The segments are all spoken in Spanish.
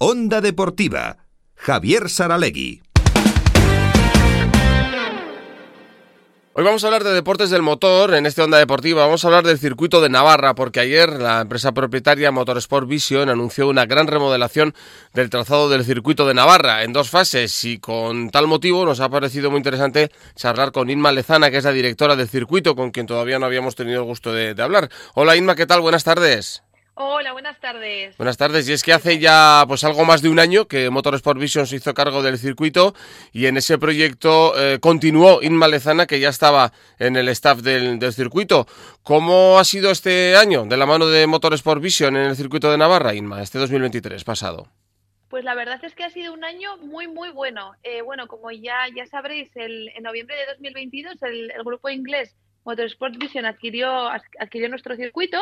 Onda Deportiva. Javier Saralegui. Hoy vamos a hablar de deportes del motor en este Onda Deportiva. Vamos a hablar del circuito de Navarra, porque ayer la empresa propietaria Motorsport Vision anunció una gran remodelación del trazado del circuito de Navarra en dos fases. Y con tal motivo nos ha parecido muy interesante charlar con Inma Lezana, que es la directora del circuito, con quien todavía no habíamos tenido el gusto de, de hablar. Hola Inma, ¿qué tal? Buenas tardes. Hola, buenas tardes. Buenas tardes. Y es que hace ya pues algo más de un año que Motorsport Vision se hizo cargo del circuito y en ese proyecto eh, continuó Inma Lezana, que ya estaba en el staff del, del, circuito. ¿Cómo ha sido este año de la mano de Motorsport Vision en el circuito de Navarra, Inma, este 2023 pasado? Pues la verdad es que ha sido un año muy, muy bueno. Eh, bueno, como ya, ya sabréis, el, en noviembre de 2022 el, el grupo inglés Motorsport Vision adquirió, adquirió nuestro circuito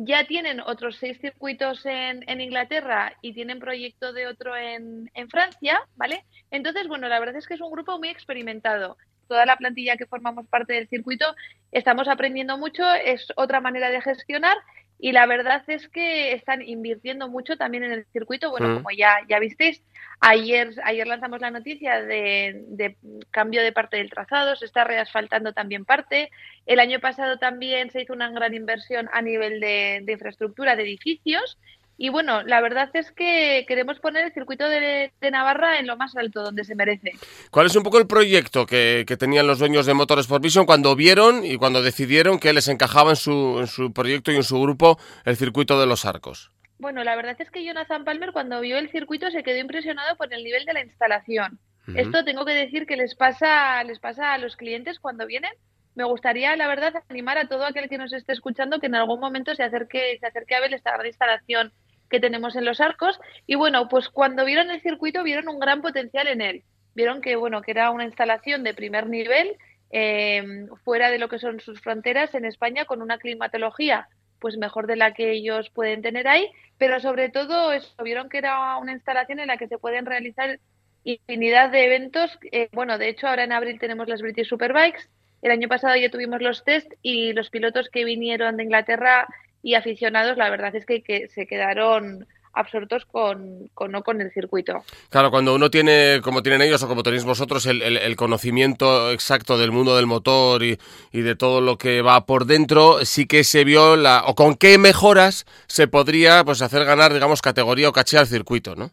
ya tienen otros seis circuitos en, en, Inglaterra y tienen proyecto de otro en, en, Francia, ¿vale? Entonces, bueno, la verdad es que es un grupo muy experimentado. Toda la plantilla que formamos parte del circuito estamos aprendiendo mucho, es otra manera de gestionar y la verdad es que están invirtiendo mucho también en el circuito. Bueno, mm. como ya, ya visteis, ayer, ayer lanzamos la noticia de, de, cambio de parte del trazado, se está reasfaltando también parte. El año pasado también se hizo una gran inversión a nivel de, de infraestructura de edificios y bueno, la verdad es que queremos poner el circuito de, de, Navarra en lo más alto, donde se merece. ¿Cuál es un poco el proyecto que, que tenían los dueños de Motorsport Vision cuando vieron y cuando decidieron que les encajaba en su, en su proyecto y en su grupo el circuito de los arcos? Bueno, la verdad es que Jonathan Palmer cuando vio el circuito se quedó impresionado por el nivel de la instalación. Uh -huh. Esto tengo que decir que les pasa, les pasa a los clientes cuando vienen. Me gustaría, la verdad, animar a todo aquel que nos esté escuchando que en algún momento se acerque, se acerque a ver esta gran instalación que tenemos en los arcos. Y bueno, pues cuando vieron el circuito vieron un gran potencial en él. Vieron que, bueno, que era una instalación de primer nivel, eh, fuera de lo que son sus fronteras en España, con una climatología pues mejor de la que ellos pueden tener ahí, pero sobre todo eso, vieron que era una instalación en la que se pueden realizar infinidad de eventos. Eh, bueno, de hecho, ahora en abril tenemos las British Superbikes. El año pasado ya tuvimos los test y los pilotos que vinieron de Inglaterra y aficionados, la verdad es que, que se quedaron absortos con, con, no con el circuito. Claro, cuando uno tiene, como tienen ellos o como tenéis vosotros, el, el, el conocimiento exacto del mundo del motor y, y, de todo lo que va por dentro, sí que se vio la, o con qué mejoras se podría pues hacer ganar, digamos, categoría o caché al circuito, ¿no?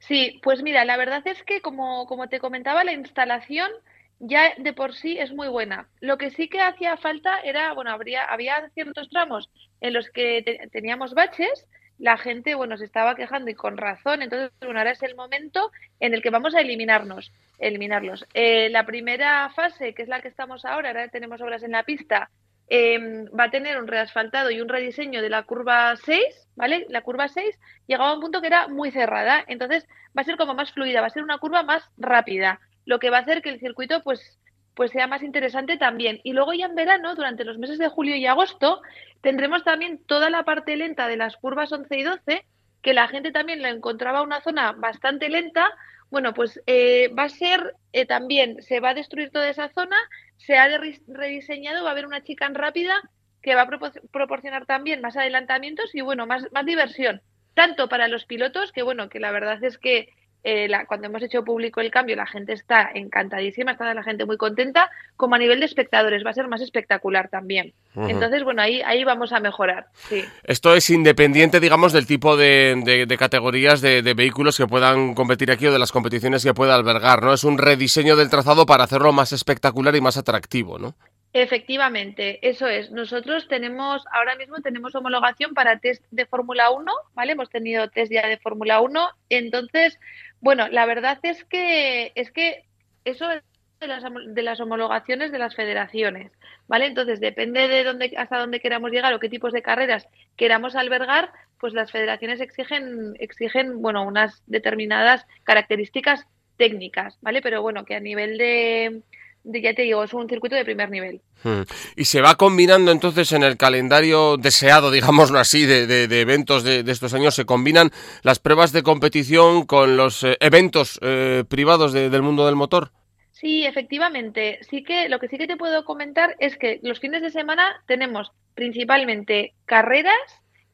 Sí, pues mira, la verdad es que como, como te comentaba, la instalación ya de por sí es muy buena. Lo que sí que hacía falta era, bueno, habría, había ciertos tramos en los que te, teníamos baches, la gente, bueno, se estaba quejando y con razón, entonces, bueno, ahora es el momento en el que vamos a eliminarnos, eliminarlos. Eh, la primera fase, que es la que estamos ahora, ahora tenemos obras en la pista, eh, va a tener un reasfaltado y un rediseño de la curva 6, ¿vale? La curva 6 llegaba a un punto que era muy cerrada, entonces va a ser como más fluida, va a ser una curva más rápida, lo que va a hacer que el circuito, pues, pues sea más interesante también. Y luego ya en verano, durante los meses de julio y agosto, tendremos también toda la parte lenta de las curvas 11 y 12, que la gente también la encontraba una zona bastante lenta. Bueno, pues eh, va a ser eh, también, se va a destruir toda esa zona, se ha rediseñado, va a haber una chicane rápida que va a propor proporcionar también más adelantamientos y bueno, más, más diversión, tanto para los pilotos, que bueno, que la verdad es que eh, la, cuando hemos hecho público el cambio, la gente está encantadísima, está la gente muy contenta, como a nivel de espectadores, va a ser más espectacular también. Uh -huh. Entonces, bueno, ahí, ahí vamos a mejorar. Sí. Esto es independiente, digamos, del tipo de, de, de categorías de, de, vehículos que puedan competir aquí o de las competiciones que pueda albergar, ¿no? Es un rediseño del trazado para hacerlo más espectacular y más atractivo, ¿no? Efectivamente, eso es. Nosotros tenemos, ahora mismo tenemos homologación para test de Fórmula 1, ¿vale? Hemos tenido test ya de Fórmula 1. Entonces, bueno, la verdad es que, es que eso es de las, de las homologaciones de las federaciones, ¿vale? Entonces, depende de dónde, hasta dónde queramos llegar o qué tipos de carreras queramos albergar, pues las federaciones exigen, exigen, bueno, unas determinadas características técnicas, ¿vale? Pero bueno, que a nivel de, ya te digo, es un circuito de primer nivel. Hmm. Y se va combinando entonces en el calendario deseado, digámoslo así, de, de, de eventos de, de, estos años, se combinan las pruebas de competición con los eh, eventos eh, privados del mundo del motor. Sí, efectivamente. Sí que lo que sí que te puedo comentar es que los fines de semana tenemos principalmente carreras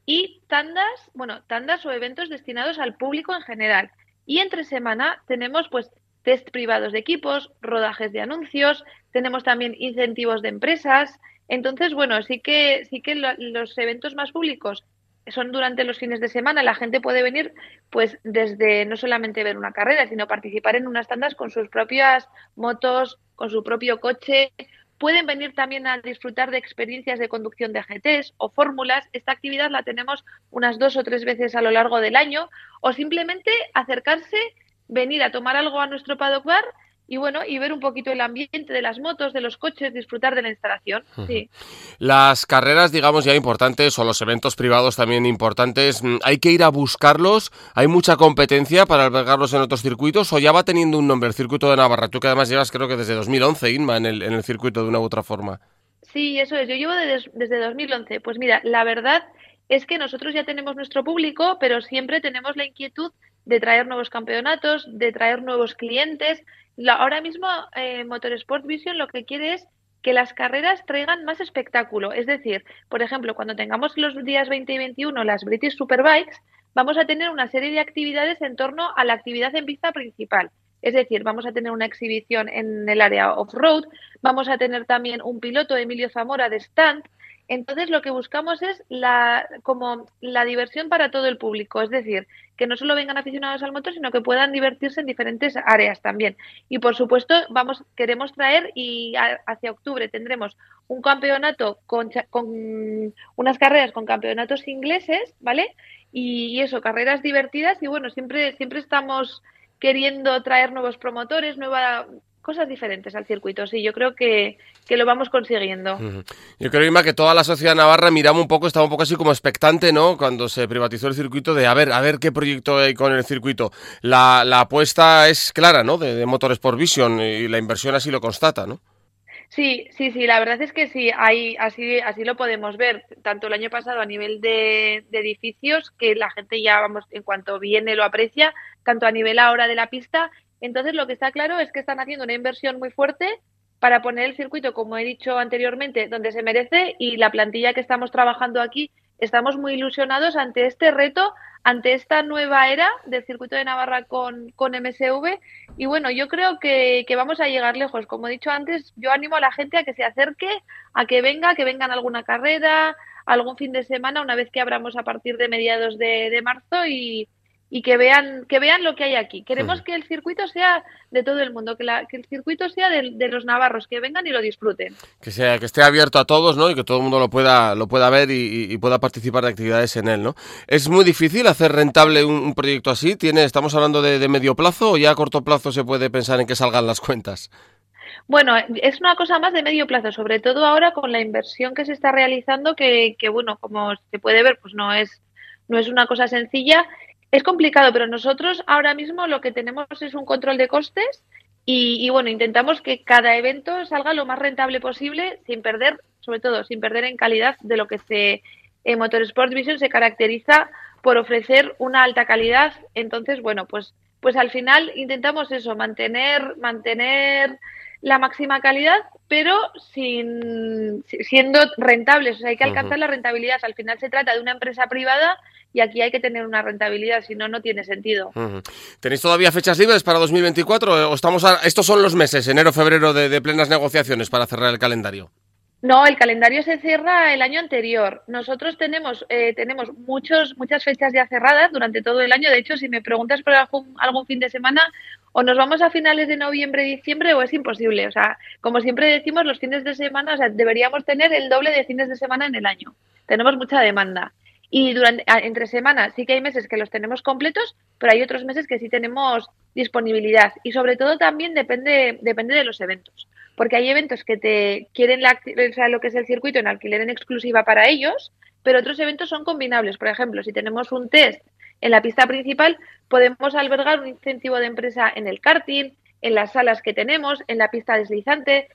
y tandas, bueno, tandas o eventos destinados al público en general. Y entre semana tenemos pues test privados de equipos, rodajes de anuncios, tenemos también incentivos de empresas. Entonces, bueno, sí que sí que los eventos más públicos son durante los fines de semana. La gente puede venir, pues, desde no solamente ver una carrera, sino participar en unas tandas con sus propias motos, con su propio coche. Pueden venir también a disfrutar de experiencias de conducción de GTs o fórmulas. Esta actividad la tenemos unas dos o tres veces a lo largo del año. O simplemente acercarse, venir a tomar algo a nuestro paddock bar y bueno, y ver un poquito el ambiente de las motos, de los coches, disfrutar de la instalación. Sí. Las carreras, digamos, ya importantes o los eventos privados también importantes, mm, ¿hay que ir a buscarlos? ¿Hay mucha competencia para albergarlos en otros circuitos o ya va teniendo un nombre el circuito de Navarra? Tú que además llevas creo que desde 2011, Inma, en el, en el circuito de una u otra forma. Sí, eso es. Yo llevo desde, desde 2011. Pues mira, la verdad es que nosotros ya tenemos nuestro público, pero siempre tenemos la inquietud de traer nuevos campeonatos, de traer nuevos clientes ahora mismo eh, Motorsport Vision lo que quiere es que las carreras traigan más espectáculo. Es decir, por ejemplo, cuando tengamos los días 20 y 21 las British Superbikes, vamos a tener una serie de actividades en torno a la actividad en pista principal. Es decir, vamos a tener una exhibición en el área off-road, vamos a tener también un piloto, Emilio Zamora, de stand, entonces lo que buscamos es la, como la diversión para todo el público, es decir, que no solo vengan aficionados al motor, sino que puedan divertirse en diferentes áreas también. Y por supuesto, vamos, queremos traer y hacia octubre tendremos un campeonato con, con unas carreras con campeonatos ingleses, ¿vale? Y, y eso, carreras divertidas y bueno, siempre, siempre estamos queriendo traer nuevos promotores, nueva, cosas diferentes al circuito. Sí, yo creo que, lo vamos consiguiendo. Yo creo, Irma, que toda la sociedad navarra miramos un poco, estaba un poco así como expectante, ¿no? Cuando se privatizó el circuito, de a ver, a ver qué proyecto hay con el circuito. La, la apuesta es clara, ¿no? De, de Motorsport Vision y la inversión así lo constata, ¿no? Sí, sí, sí, la verdad es que sí, hay, así, así lo podemos ver, tanto el año pasado a nivel de, de edificios, que la gente ya, vamos, en cuanto viene lo aprecia, tanto a nivel ahora de la pista entonces, lo que está claro es que están haciendo una inversión muy fuerte para poner el circuito, como he dicho anteriormente, donde se merece y la plantilla que estamos trabajando aquí, estamos muy ilusionados ante este reto, ante esta nueva era del circuito de Navarra con, con MSV. Y bueno, yo creo que, vamos a llegar lejos. Como he dicho antes, yo animo a la gente a que se acerque, a que venga, que vengan alguna carrera, algún fin de semana, una vez que abramos a partir de mediados de, de marzo y, y que vean que vean lo que hay aquí. Queremos que el circuito sea de todo el mundo, que, la, que el circuito sea de, los navarros, que vengan y lo disfruten. Que sea que esté abierto a todos, ¿no? Y que todo el mundo lo pueda lo pueda ver y, pueda participar de actividades en él, ¿no? Es muy difícil hacer rentable un, proyecto así. Tiene estamos hablando de, medio plazo o ya a corto plazo se puede pensar en que salgan las cuentas. Bueno, es una cosa más de medio plazo, sobre todo ahora con la inversión que se está realizando, que, que bueno, como se puede ver, pues no es no es una cosa sencilla es complicado, pero nosotros ahora mismo lo que tenemos es un control de costes y, bueno, intentamos que cada evento salga lo más rentable posible sin perder, sobre todo, sin perder en calidad de lo que se en Motorsport Vision se caracteriza por ofrecer una alta calidad. Entonces, bueno, pues, pues al final intentamos eso, mantener, mantener la máxima calidad, pero sin siendo rentables. O sea, hay que alcanzar la rentabilidad. Al final se trata de una empresa privada y aquí hay que tener una rentabilidad, si no, no tiene sentido. ¿Tenéis todavía fechas libres para 2024 o estamos estos son los meses, enero, febrero, de, plenas negociaciones para cerrar el calendario? No, el calendario se cierra el año anterior. Nosotros tenemos eh, tenemos muchos muchas fechas ya cerradas durante todo el año. De hecho, si me preguntas por algún, algún fin de semana, o nos vamos a finales de noviembre, diciembre, o es imposible. O sea, como siempre decimos, los fines de semana, o sea, deberíamos tener el doble de fines de semana en el año. Tenemos mucha demanda. Y durante, entre semanas sí que hay meses que los tenemos completos, pero hay otros meses que sí tenemos disponibilidad. Y sobre todo también depende, depende de los eventos. Porque hay eventos que te quieren la, lo que es el circuito en alquiler en exclusiva para ellos, pero otros eventos son combinables. Por ejemplo, si tenemos un test en la pista principal, podemos albergar un incentivo de empresa en el karting, en las salas que tenemos, en la pista deslizante,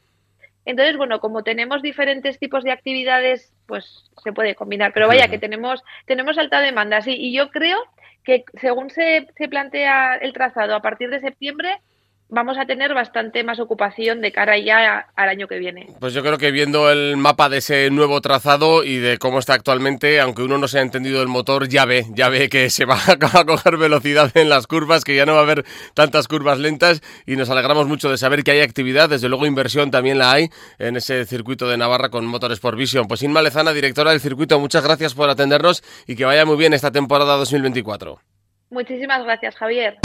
entonces, bueno, como tenemos diferentes tipos de actividades, pues se puede combinar. Pero vaya, que tenemos, tenemos alta demanda, sí. Y yo creo que según se, se plantea el trazado a partir de septiembre, vamos a tener bastante más ocupación de cara ya al año que viene. Pues yo creo que viendo el mapa de ese nuevo trazado y de cómo está actualmente, aunque uno no se ha entendido el motor, ya ve, ya ve que se va a coger velocidad en las curvas, que ya no va a haber tantas curvas lentas y nos alegramos mucho de saber que hay actividad, desde luego inversión también la hay en ese circuito de Navarra con Motorsport Vision. Pues Inma Lezana, directora del circuito, muchas gracias por atendernos y que vaya muy bien esta temporada 2024. Muchísimas gracias, Javier.